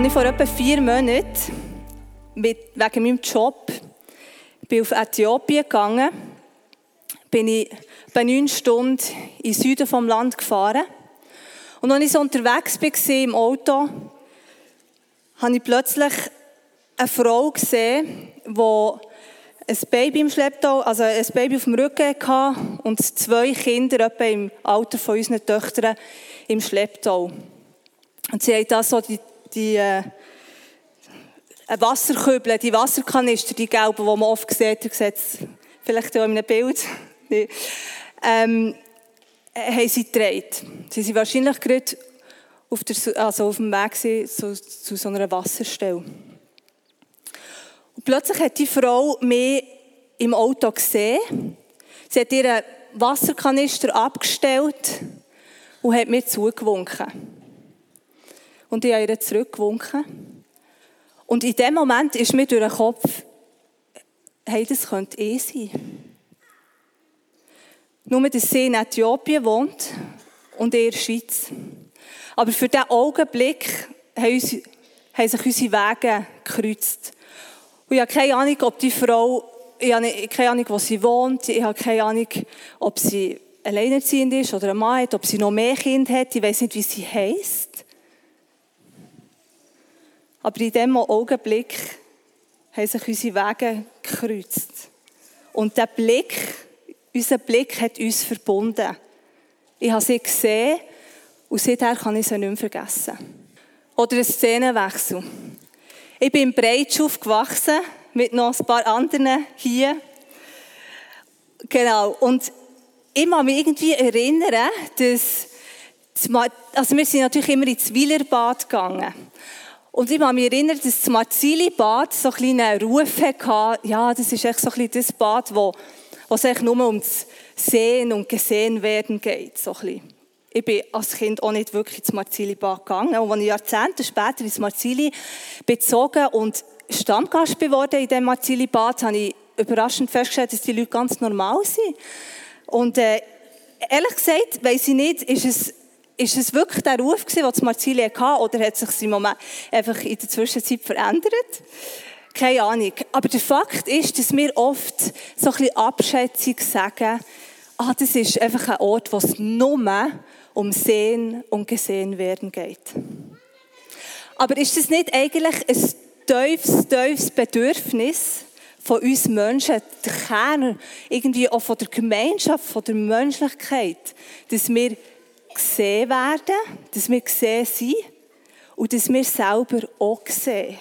Als ich vor etwa vier Monaten wegen meinem Job bin auf Äthiopien gegangen bin ich bei neun Stunden in den Süden vom Land gefahren. Und als ich so unterwegs war im Auto, habe ich plötzlich eine Frau gesehen, die ein Baby im Schlepptau, also ein Baby auf dem Rücken hatte und zwei Kinder etwa im Alter von unseren Töchtern im Schlepptau. Und sie haben da so die, die äh, Wasserkübel, die Wasserkanister, die gelben, die man oft sieht, ihr seht vielleicht auch in einem Bild, ähm, haben sie gedreht. Sie sind wahrscheinlich gerade auf, der, also auf dem Weg zu, zu so einer Wasserstelle. Und plötzlich hat die Frau mich im Auto gesehen. Sie hat ihren Wasserkanister abgestellt und hat mir zugewunken. Und ich habe ihr zurückgewunken. Und in dem Moment ist mir durch den Kopf, hey, das könnte eh sein. Nur, dass sie in Äthiopien wohnt und in der Schweiz. Aber für diesen Augenblick haben, uns, haben sich unsere Wege gekreuzt. Und ich habe keine Ahnung, ob die Frau, ich habe keine Ahnung, wo sie wohnt, ich habe keine Ahnung, ob sie alleinerziehend ist oder ein Mann hat, ob sie noch mehr Kinder hat, ich weiß nicht, wie sie heisst. Aber in diesem Augenblick haben sich unsere Wege gekreuzt. Und der Blick, unser Blick hat uns verbunden. Ich habe sie gesehen und seither kann ich sie nicht mehr vergessen. Oder ein Szenenwechsel. Ich bin in Breitsch aufgewachsen, mit noch ein paar anderen hier. Genau. Und ich kann mich irgendwie erinnern, dass, also wir sind natürlich immer ins Wielerbad gegangen. Und ich kann mich erinnern, dass das Marzili-Bad so einen Ruf hatte. Ja, das ist echt so ein das Bad, wo, wo es eigentlich nur ums Sehen und Gesehen werden geht. So. Ich bin als Kind auch nicht wirklich ins Marzili-Bad gegangen. Und als ich Jahrzehnte später ins Marzili bezogen und Stammgast geworden in diesem Marzili-Bad, habe ich überraschend festgestellt, dass die Leute ganz normal sind. Und äh, ehrlich gesagt, weiss ich nicht, ist es ist es wirklich der Ruf gewesen, den Marzili hatte, oder hat sich im Moment einfach in der Zwischenzeit verändert? Keine Ahnung. Aber der Fakt ist, dass wir oft so ein bisschen Abschätzung sagen, ah, das ist einfach ein Ort, wo es nur um Sehen und Gesehen werden geht. Aber ist das nicht eigentlich ein tiefes, tiefes Bedürfnis von uns Menschen, der Kern irgendwie auch von der Gemeinschaft, von der Menschlichkeit, dass wir gesehen werden, dass wir gesehen sind und dass wir selber auch sehen.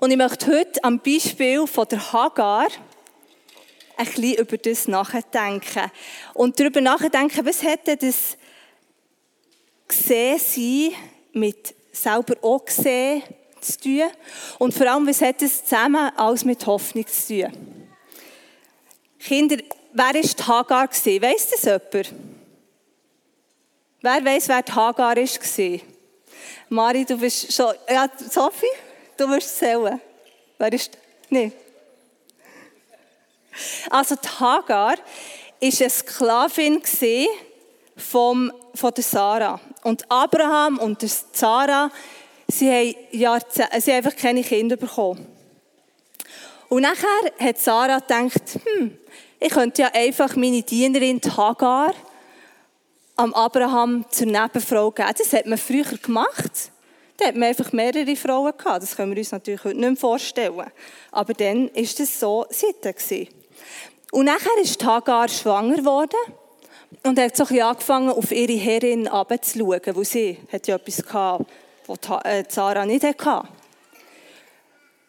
Und ich möchte heute am Beispiel von der Hagar ein bisschen über das nachdenken. Und darüber nachdenken, was hätte das gesehen sein mit selber auch gesehen zu tun? Und vor allem, was hat das zusammen alles mit Hoffnung zu tun? Kinder, wer war die Hagar? Weiss das jemand? Wer weiss, wer die Hagar war? Mari, du bist schon. Ja, Sophie, du wirst zählen. Wer ist. Nein. Also, die Hagar war eine Sklavin von der Sarah. Und Abraham und Sarah, sie haben einfach keine Kinder bekommen. Und nachher hat Sarah gedacht, hm, ich könnte ja einfach meine Dienerin Hagar am Abraham zur Nebenfrau geben. Das hat man früher gemacht. Da hat man einfach mehrere Frauen gehabt. Das können wir uns natürlich heute nicht mehr vorstellen. Aber dann war das so Sitte. Und nachher ist Hagar schwanger geworden und hat so ein angefangen, auf ihre Herrin abzuschauen, weil sie hat ja etwas gehabt, was äh, Sarah nicht hatte.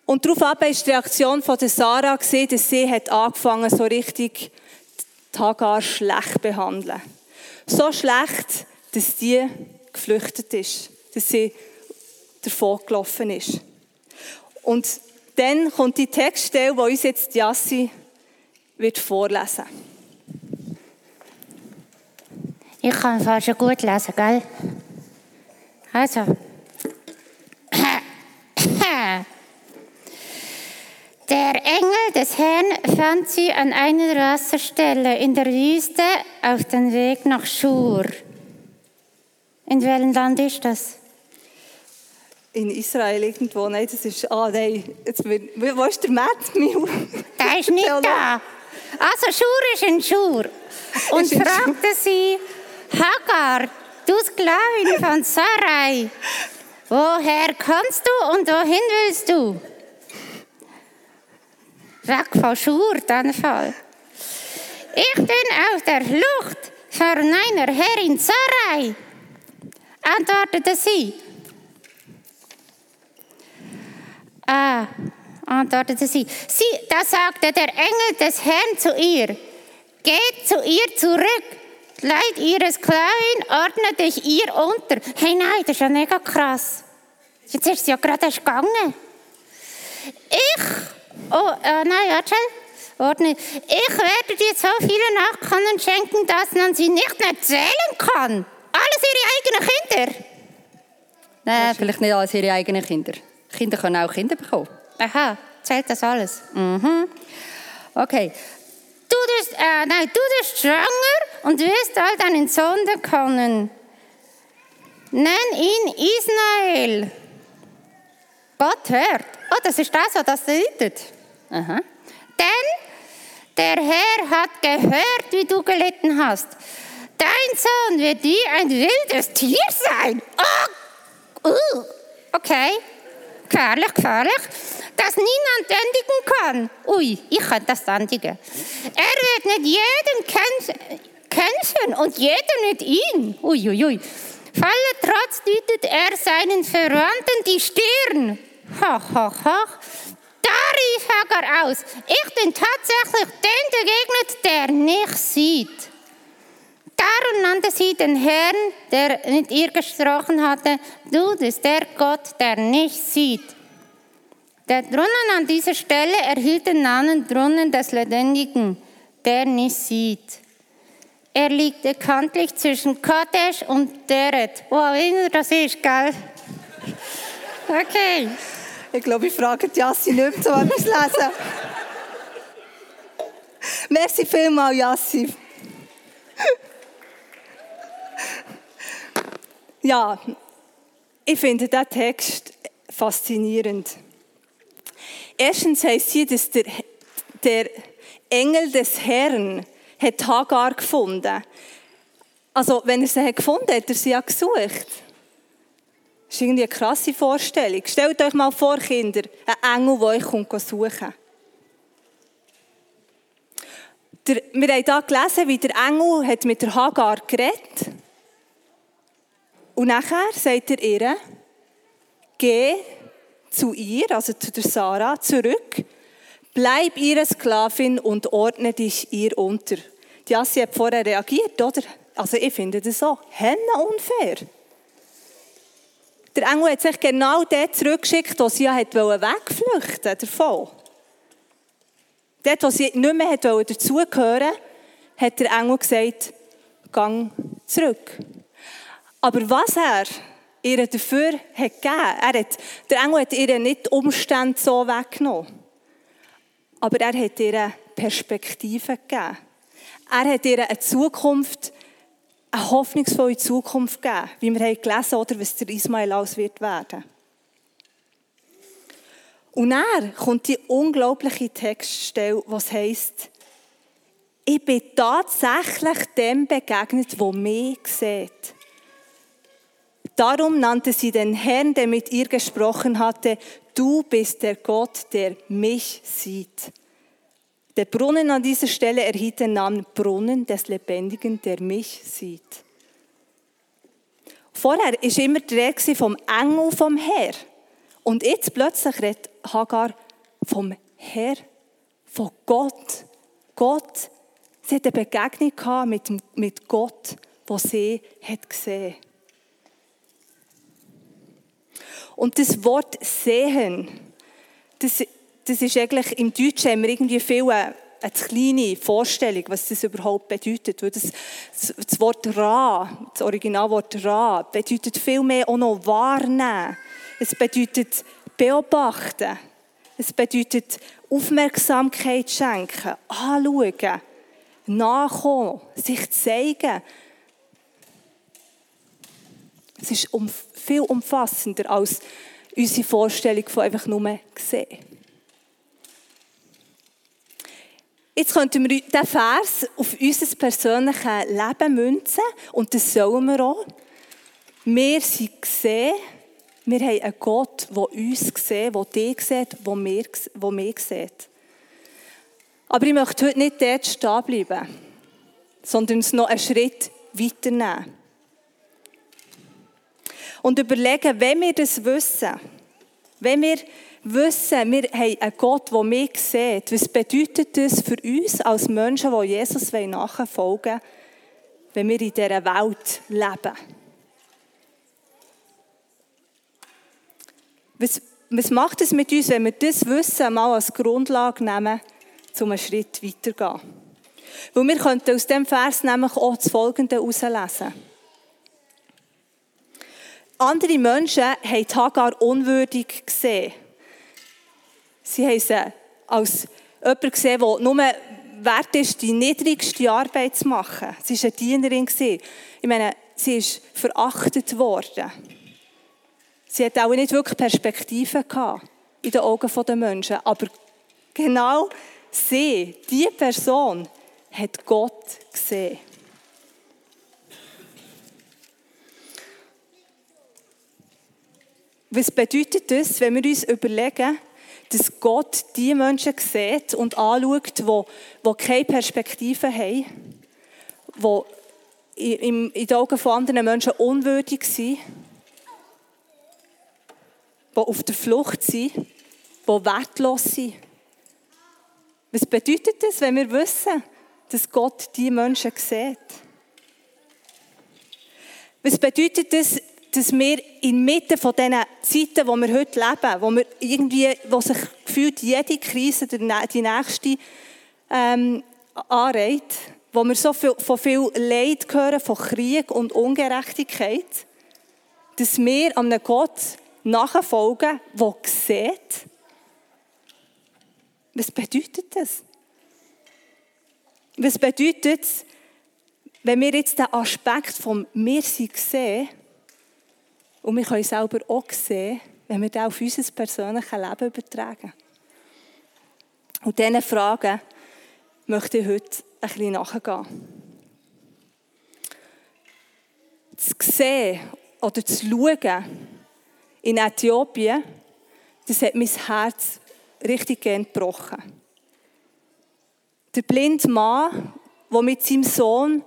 Und daraufhin war die Reaktion von der Sarah, dass sie hat angefangen so richtig Hagar schlecht behandeln. So schlecht, dass die geflüchtet ist, dass sie davon gelaufen ist. Und dann kommt die Textstelle, die uns jetzt Jassi wird vorlesen Ich kann fast schon gut lesen, gell? Also. Der Engel des Herrn fand sie an einer Wasserstelle in der Wüste auf dem Weg nach Schur. In welchem Land ist das? In Israel irgendwo. Nein, das ist. Ah, nein. Jetzt, wo ist der Matt? Der ist nicht da. Also, Schur ist in Schur. Und fragte sie, Hagar, du Sklavin von Sarai, woher kommst du und wohin willst du? Weg von Schur, dann Fall. Ich bin auf der Flucht vor meiner Herrin Sarai, antwortete sie. Ah, antwortete sie. sie. Da sagte der Engel des Herrn zu ihr, geht zu ihr zurück, leid ihre Sklavin, ordne dich ihr unter. Hey, nein, das ist ja mega krass. Jetzt ist sie ja gerade erst gegangen. Ich, oh, äh, nein, warte ordne, ich werde dir so viele Nachkommen schenken, dass man sie nicht mehr zählen kann. Alles ihre eigenen Kinder. Nein, vielleicht nicht alles ihre eigenen Kinder. Kinder können auch Kinder bekommen. Aha, zählt das alles? Mhm. Okay. Du bist, äh, nein, du bist schwanger und wirst bald einen Sohn bekommen. Nenn ihn Ismael. Gott hört. Oh, das ist das, was das bedeutet. Aha. Denn der Herr hat gehört, wie du gelitten hast. Dein Sohn wird wie ein wildes Tier sein. Oh, uh, okay gefährlich, gefährlich, das niemand bändigen kann. Ui, ich kann das bändigen. Er wird nicht jeden kämpfen und jeder mit ihm. Ui, ui, ui. Falle trotz dütet er seinen Verwandten die Stirn. Hoch, hoch, hoch. Da rief Hagar aus, ich bin tatsächlich dem begegnet, der nicht sieht. Darum nannte sie den Herrn, der mit ihr gesprochen hatte, du bist der Gott, der nicht sieht. Der Brunnen an dieser Stelle erhielt den Namen Brunnen des Lebendigen, der nicht sieht. Er liegt bekanntlich zwischen Kadesh und Deret. Wo auch immer das ist, gell? Okay. Ich glaube, ich frage Jassi nicht so etwas lesen. Merci vielmals, Jassi. Ja, ich finde diesen Text faszinierend. Erstens heißt hier, dass der, der Engel des Herrn hat Hagar gefunden. Also, wenn er sie hat gefunden hat, er sie ja gesucht. Das ist irgendwie eine krasse Vorstellung. Stellt euch mal vor, Kinder, ein Engel, der euch kommt suchen. Der, wir haben hier gelesen, wie der Engel hat mit der Hagar geredet hat. Und nachher sagt er ihr, geh zu ihr, also zu der Sarah, zurück, bleib ihre Sklavin und ordne dich ihr unter. Die Assi hat vorher reagiert, oder? Also ich finde das so henne unfair. Der Engel hat sich genau dort zurückgeschickt, wo sie ja wegflüchten davon. Dort, wo sie nicht mehr dazugehören hat der Engel gesagt, gang zurück. Aber was er ihr dafür hat gegeben hat, der Engel hat ihr nicht Umstände so weggenommen. Aber er hat ihr Perspektive gegeben. Er hat ihr eine Zukunft, eine hoffnungsvolle Zukunft gegeben, wie wir haben gelesen oder was der Ismael aus wird werden. Und dann kommt die unglaubliche Textstelle, was heißt: Ich bin tatsächlich dem begegnet, wo mich sieht. Darum nannte sie den Herrn, der mit ihr gesprochen hatte, du bist der Gott, der mich sieht. Der Brunnen an dieser Stelle erhielt den Namen Brunnen des Lebendigen, der mich sieht. Vorher ist immer die Rede vom Engel vom Herr. Und jetzt plötzlich redet Hagar vom Herr, von Gott. Gott, sie hatte eine Begegnung mit, mit Gott, wo sie hat gesehen Und das Wort sehen, das, das ist eigentlich im Deutschen haben wir irgendwie viel eine, eine kleine Vorstellung, was das überhaupt bedeutet. Das, das Wort Ra, das Originalwort Ra, bedeutet viel mehr auch noch wahrnehmen. Es bedeutet beobachten. Es bedeutet Aufmerksamkeit schenken, anschauen, nachkommen, sich zeigen. Es ist viel umfassender als unsere Vorstellung von einfach nur sehen. Jetzt könnten wir diesen Vers auf unser persönliches Leben münzen und das sollen wir auch. Wir sind gesehen, wir haben einen Gott, der uns sieht, der dich sieht, der mich, sieht. Aber ich möchte heute nicht dort stehen bleiben, sondern uns noch einen Schritt weiternehmen. Und überlegen, wenn wir das wissen, wenn wir wissen, wir haben einen Gott, der mich sieht, was bedeutet das für uns als Menschen, die Jesus nachfolgen wollen, wenn wir in dieser Welt leben? Was, was macht es mit uns, wenn wir das Wissen mal als Grundlage nehmen, um einen Schritt weiterzugehen? Weil wir könnten aus dem Vers nämlich auch das Folgende herauslesen. Andere Menschen haben Hagar unwürdig gesehen. Sie haben sie als jemand gesehen, der nur wert ist, die niedrigste Arbeit zu machen. Sie war eine Dienerin. Ich meine, sie ist verachtet worden. Sie hat auch nicht wirklich Perspektiven in den Augen der Menschen. Aber genau sie, diese Person, hat Gott gesehen. Was bedeutet das, wenn wir uns überlegen, dass Gott die Menschen sieht und anschaut, die, die keine Perspektive haben, die in den Augen von anderen Menschen unwürdig sind, die auf der Flucht sind, die wertlos sind. Was bedeutet das, wenn wir wissen, dass Gott die Menschen sieht? Was bedeutet das, dass wir inmitten von diesen Zeiten, wo wir heute leben, wo, wir irgendwie, wo sich gefühlt jede Krise die nächste ähm, anreiht, wo wir so viel, von viel Leid hören, von Krieg und Ungerechtigkeit, dass wir einem Gott nachfolgen, der sieht. Was bedeutet das? Was bedeutet es, wenn wir jetzt den Aspekt vom Wir sind sehen und wir können selber auch sehen, wenn wir das auf unser persönliches Leben übertragen? Und diesen Fragen möchte ich heute ein bisschen nachgehen. Zu sehen oder zu schauen, in Äthiopien, das hat mein Herz richtig gebrochen. Der blinde Mann, der mit seinem Sohn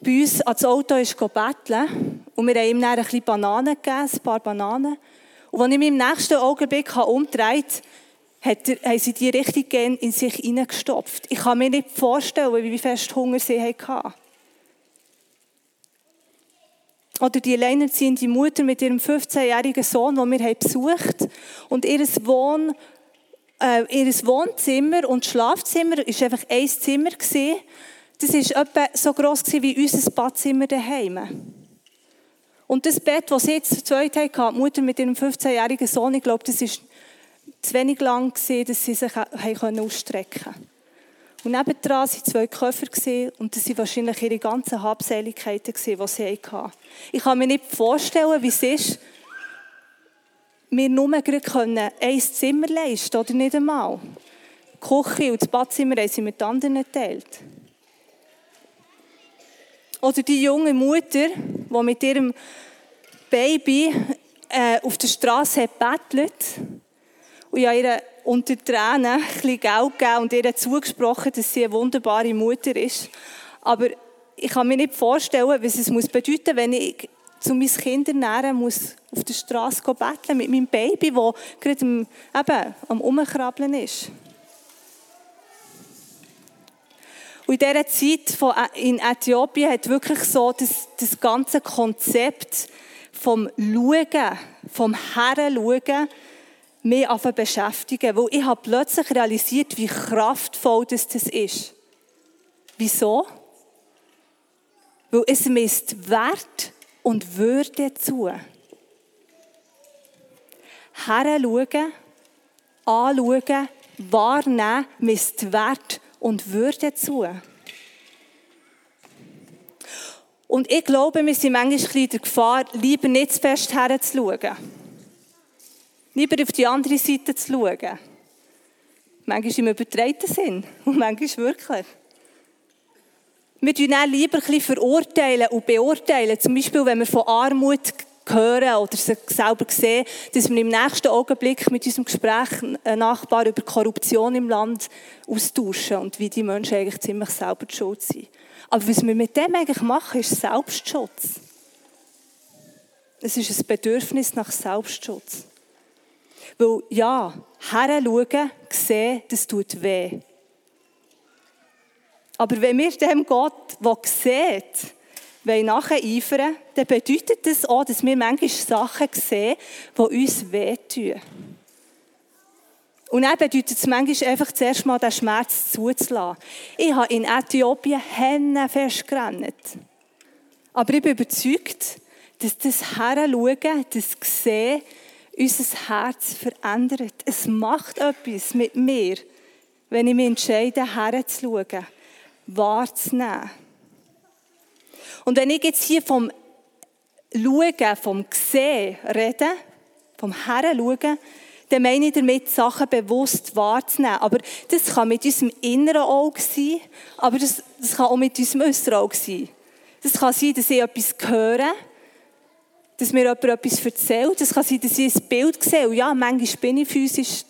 bei uns ans Auto ist betteln und wir haben ihm dann ein bisschen Bananen gegeben, ein paar Bananen. Und als ich mich im nächsten Augenblick umgedreht habe, haben sie die richtig gern in sich hineingestopft. Ich kann mir nicht vorstellen, wie fest Hunger sie hatten. Oder die alleinerziehende Mutter mit ihrem 15-jährigen Sohn, den wir besucht haben. Und ihr, Wohn, äh, ihr Wohnzimmer und Schlafzimmer war einfach ein Zimmer. Das war etwa so gross wie unser Badzimmer daheim. Und das Bett, das sie jetzt zweit hatten, die Mutter mit ihrem 15-jährigen Sohn, ich glaube, das war zu wenig lang, gewesen, dass sie sich ausstrecken konnten. Und nebendran waren zwei Köpfe und das waren wahrscheinlich ihre ganzen Habseligkeiten, die sie hatten. Ich kann mir nicht vorstellen, wie es ist, wir nur gerade ein Zimmer leisten oder nicht einmal. Die Küche und das Badzimmer haben sie mit anderen geteilt. Oder die junge Mutter, die mit ihrem Baby äh, auf der Straße bettelt und ja ihre unter Tränen ein Geld gegeben und ihr zugesprochen, dass sie eine wunderbare Mutter ist. Aber ich kann mir nicht vorstellen, was es muss bedeuten wenn ich zu meinen Kindern nähren muss, auf der Straße betteln mit meinem Baby, das gerade am, eben, am Umkrabbeln ist. Und in dieser Zeit in Äthiopien hat wirklich so das, das ganze Konzept vom Schauen, vom Herren schauen, mich anfangen beschäftigen, weil ich habe plötzlich realisiert, wie kraftvoll das, das ist. Wieso? Weil es misst Wert und Würde zu. Heranschauen, anschauen, wahrnehmen, misst Wert und Würde zu. Und ich glaube, wir sind manchmal in der Gefahr, lieber nicht zu fest herzuschauen. Lieber auf die andere Seite zu schauen. Manchmal im übertreiten Sinn und manchmal wirklich. Wir tun dann lieber ein bisschen verurteilen und beurteilen. Zum Beispiel, wenn wir von Armut hören oder selber sehen, dass wir im nächsten Augenblick mit unserem Gespräch Nachbar über Korruption im Land austauschen und wie die Menschen eigentlich ziemlich selber schuld sind. Aber was wir mit dem eigentlich machen, ist Selbstschutz. Es ist ein Bedürfnis nach Selbstschutz. Weil, ja, heranschauen, sehen, das tut weh. Aber wenn wir dem Gott, der sieht, nacheifern dann bedeutet das auch, dass wir manchmal Sachen sehen, die uns wehtun. Und dann bedeutet es manchmal einfach zuerst mal den Schmerz zuzulassen. Ich habe in Äthiopien Hände festgerannt. Aber ich bin überzeugt, dass das Heranschauen, das Sehen, unser Herz verändert. Es macht etwas mit mir, wenn ich mich entscheide, herzuschauen, wahrzunehmen. Und wenn ich jetzt hier vom Schauen, vom Sehen rede, vom Heranschauen, dann meine ich damit, Sachen bewusst wahrzunehmen. Aber das kann mit unserem inneren Auge sein, aber das, das kann auch mit unserem äußeren Auge sein. Das kann sein, dass ich etwas höre, dass mir jemand etwas erzählt. Das kann sein, dass ich ein Bild sehe. Und ja, manchmal bin ich physisch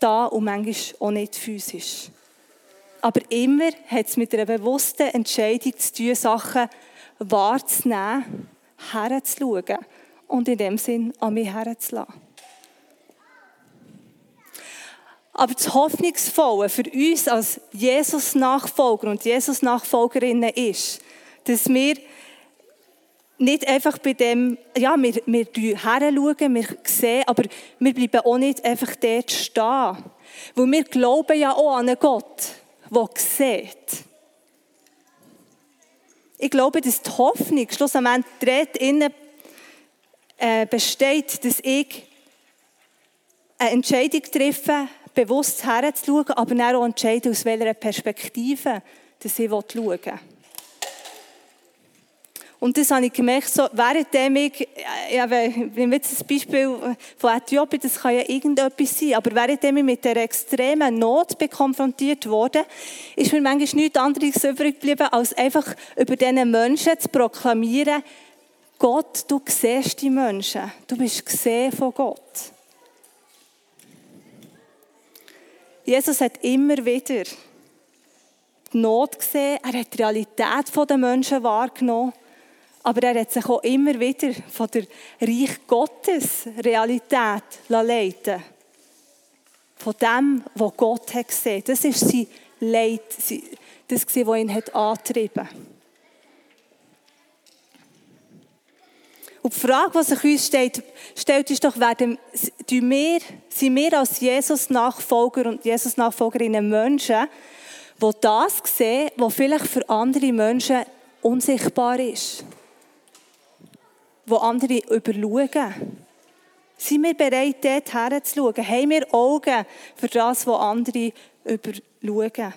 da und manchmal auch nicht physisch. Aber immer hat es mit einer bewussten Entscheidung zu tun, Sachen wahrzunehmen, herzuschauen und in dem Sinn an mich herzulassen. Aber das Hoffnungsvolle für uns als Jesus-Nachfolger und Jesus-Nachfolgerinnen ist, dass wir nicht einfach bei dem, ja, wir, wir schauen, wir sehen, aber wir bleiben auch nicht einfach dort stehen. Weil wir glauben ja auch an einen Gott, der sieht. Ich glaube, dass die Hoffnung schlussendlich darin äh, besteht, dass ich eine Entscheidung treffe, bewusst herzuschauen, aber dann auch entscheiden, aus welcher Perspektive dass ich schauen will. Und das habe ich gemerkt, so, währenddem ich, ja, wenn jetzt das Beispiel von Äthiopien, das kann ja irgendetwas sein, aber währenddem ich mit der extremen Not konfrontiert wurde, ist mir manchmal nichts anderes übrig geblieben, als einfach über diese Menschen zu proklamieren, Gott, du siehst die Menschen, du bist gesehen von Gott. Jesus hat immer wieder die Not gesehen, er hat die Realität der Menschen wahrgenommen aber er hat sich auch immer wieder von der Reich Gottes Realität leiten Von dem, was Gott hat gesehen. Das ist sein Leid, das was ihn hat angetrieben Und die Frage, die sich uns stellt, stellt ist doch, werden wir, sind wir als Jesus-Nachfolger und Jesus-Nachfolgerinnen Menschen, die das sehen, was vielleicht für andere Menschen unsichtbar ist? Wo andere überschauen? Sind wir bereit, dort herzuschauen? Haben wir Augen für das, was andere überschauen?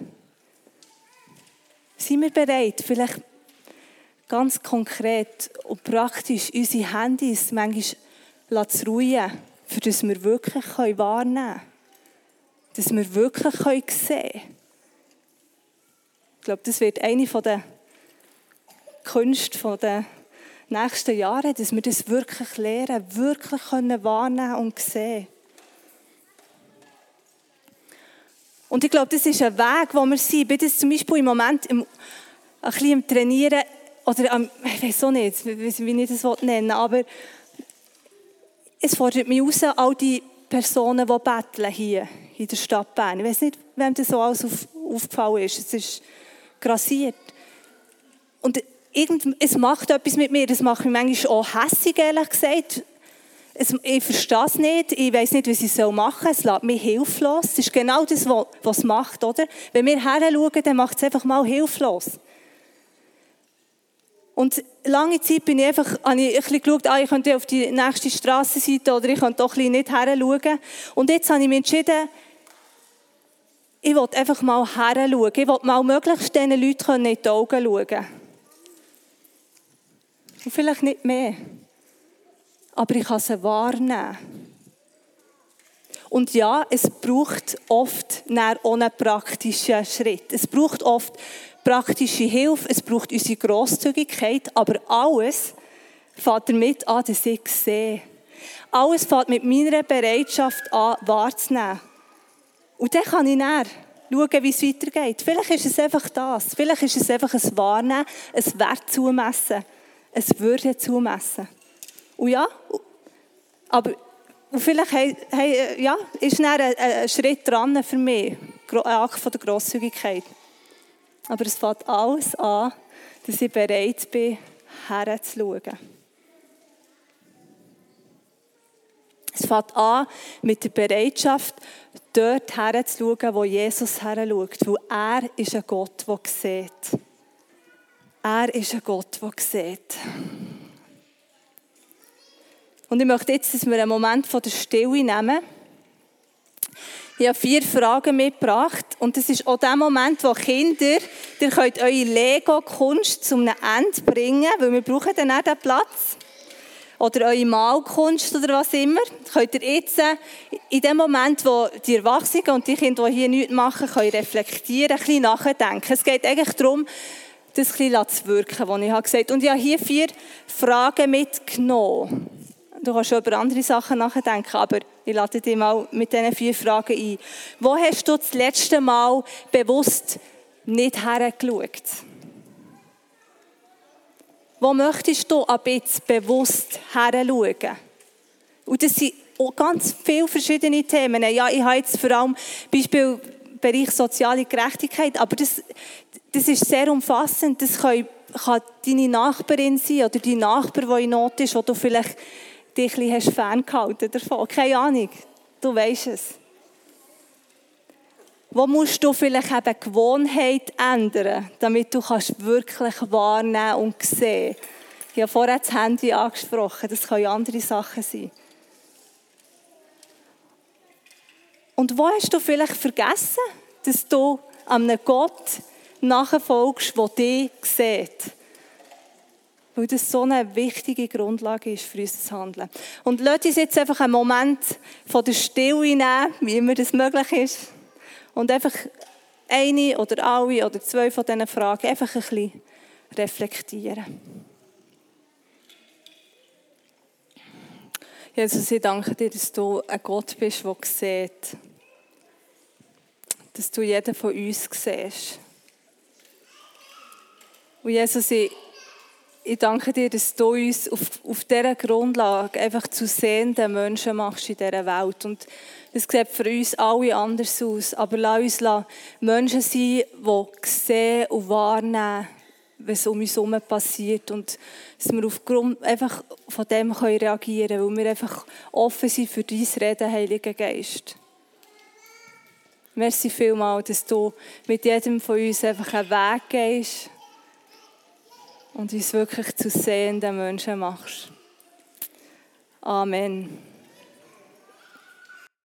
Sind wir bereit, vielleicht ganz konkret und praktisch unsere Handys manchmal zu ruhen, für das wir wirklich wahrnehmen können? Dass wir wirklich sehen können? Ich glaube, das wird eine der Künste der nächsten Jahren, dass wir das wirklich lernen, wirklich können wahrnehmen und sehen. Und ich glaube, das ist ein Weg, wo wir sind. Ich bin zum Beispiel im Moment im, ein bisschen im Trainieren, oder am, ich weiß auch nicht, wie ich das nennen aber es fordert mich raus, all die Personen, die betteln hier in der Stadt Bern. Ich weiß nicht, wem das so alles auf, aufgefallen ist. Es ist grassiert. Und irgend, es macht etwas mit mir, das macht mich manchmal auch hässig, ehrlich gesagt. es, ich verstehe es nicht, ich weiß nicht, was ich machen soll, es lässt mich hilflos. Das ist genau das, was es macht, oder? Wenn wir heranschauen, dann macht es einfach mal hilflos. Und lange Zeit bin ich einfach, habe ich ein geschaut, ah, ich könnte auf die nächste Strassenseite oder ich könnte doch nicht heranschauen. Und jetzt habe ich mich entschieden, ich will einfach mal heranschauen. Ich will mal möglichst diesen Leuten in die Augen schauen. Und vielleicht nicht mehr. Aber ich kann sie wahrnehmen. Und ja, es braucht oft einen praktischen Schritt. Es braucht oft praktische Hilfe, es braucht unsere Grosszügigkeit, aber alles fängt damit an, dass ich sehe. Alles fängt mit meiner Bereitschaft an, wahrzunehmen. Und dann kann ich näher schauen, wie es weitergeht. Vielleicht ist es einfach das. Vielleicht ist es einfach ein Wahrnehmen, ein Wert zumessen, ein Würde zumessen. Und ja, aber und vielleicht hey, hey, ja, ist ein, ein Schritt dran für mich, ein Akt von der Grosszügigkeit. Aber es fängt alles an, dass ich bereit bin, herzuschauen. Es fängt an mit der Bereitschaft, dort herzuschauen, wo Jesus heranschaut. Weil er ist ein Gott, der sieht. Er ist ein Gott, der sieht. Und ich möchte jetzt, dass wir einen Moment von der Stille nehmen. Ich habe vier Fragen mitgebracht. Und das ist auch der Moment, wo Kinder, ihr könnt eure Lego-Kunst zum Ende bringen, weil wir brauchen dann auch den Platz. Oder eure Malkunst oder was immer. Könnt ihr jetzt äh, in dem Moment, wo die Erwachsenen und die Kinder, die hier nichts machen, können reflektieren, ein bisschen nachdenken. Es geht eigentlich darum, das ein bisschen zu wirken, was ich gesagt habe. Und ich habe hier vier Fragen mitgenommen. Du kannst schon über andere Sachen nachdenken, aber ich lade dich mal mit diesen vier Fragen ein. Wo hast du das letzte Mal bewusst nicht hergeschaut? Wo möchtest du ab jetzt bewusst heranschauen? Und das sind ganz viele verschiedene Themen. Ja, ich habe jetzt vor allem Beispiel Bereich soziale Gerechtigkeit, aber das, das ist sehr umfassend. Das kann, kann deine Nachbarin sein oder dein Nachbar, der in Not ist, wo du vielleicht dich ein bisschen ferngehalten davon. Keine Ahnung, du weißt es. Wo musst du vielleicht eben Gewohnheit ändern, damit du kannst wirklich wahrnehmen und sehen Ich habe vorher das Handy angesprochen, das können andere Sachen sein. Und wo hast du vielleicht vergessen, dass du einem Gott nachfolgst, der dich sieht? Weil das so eine wichtige Grundlage ist für unser Handeln. Und lasst uns jetzt einfach einen Moment von der Stille nehmen, wie immer das möglich ist. Und einfach eine oder alle oder zwei von diesen Fragen einfach ein bisschen reflektieren. Jesus, ich danke dir, dass du ein Gott bist, der sieht. Dass du jeden von uns siehst. Und Jesus, ich ich danke dir, dass du uns auf, auf dieser Grundlage einfach zu sehenden Menschen machst in dieser Welt. Und das sieht für uns alle anders aus. Aber lass uns Menschen sein, die sehen und wahrnehmen, was um uns herum passiert. Und dass wir aufgrund einfach von dem reagieren können, weil wir einfach offen sind für dein Reden, Heiliger Geist. Merci vielmals, dass du mit jedem von uns einfach einen Weg gehst und uns wirklich zu sehenden Menschen machst. Amen.